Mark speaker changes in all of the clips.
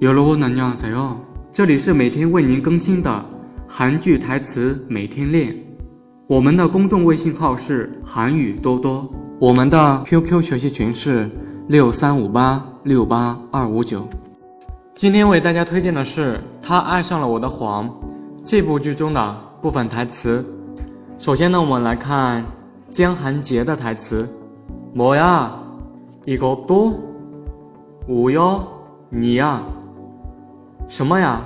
Speaker 1: 여러분안녕하세요，这里是每天为您更新的韩剧台词每天练。我们的公众微信号是韩语多多，我们的 QQ 学习群是六三五八六八二五九。今天为大家推荐的是《他爱上了我的谎》这部剧中的部分台词。首先呢，我们来看江韩杰的台词：뭐야이것도우연이야 什么呀？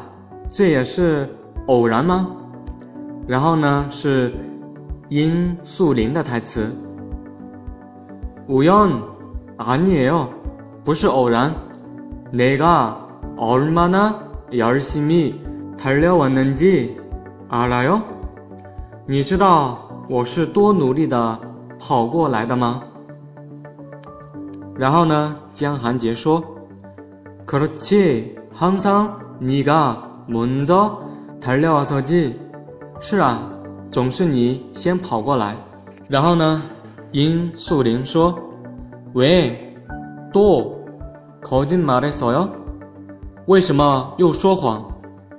Speaker 1: 这也是偶然吗？然后呢是殷素林的台词。우연아니에 요， 不是偶然。내가얼마나열심히달려왔는지알아 요？ 你知道我是多努力的跑过来的吗？然后呢，江寒杰说：“그렇지항상 네가 먼저달려와서 지。 是啊，总是你先跑过来。然后呢，殷素林说：“喂，또거짓말했어 요？ 为什么又说谎？”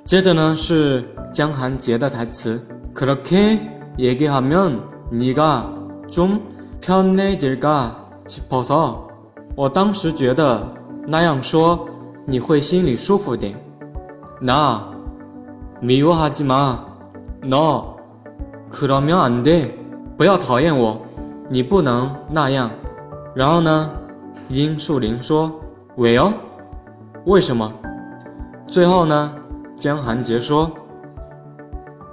Speaker 1: 接着呢是江寒杰的台词：“그렇게얘기하면네가좀편해질까싶어 서。 我当时觉得那样说你会心里舒服点。 那。”미워하지마너그러면안 돼。 不要讨厌我，你不能那样。然后呢？殷树林说：“왜요？为什么？”最后呢？江寒杰说：“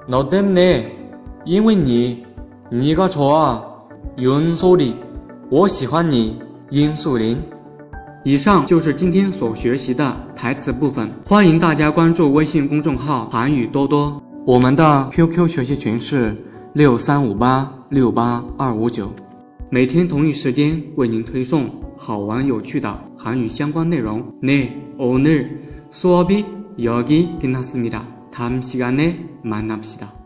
Speaker 1: 너때문 에， 因为你，네가좋아윤소 리， 我喜欢你，殷素林。” 以上就是今天所学习的台词部分，欢迎大家关注微信公众号“韩语多多”，我们的 QQ 学习群是六三五八六八二五九，每天同一时间为您推送好玩有趣的韩语相关内容。네오늘수업이여기끝났습니다다음시간에만납시다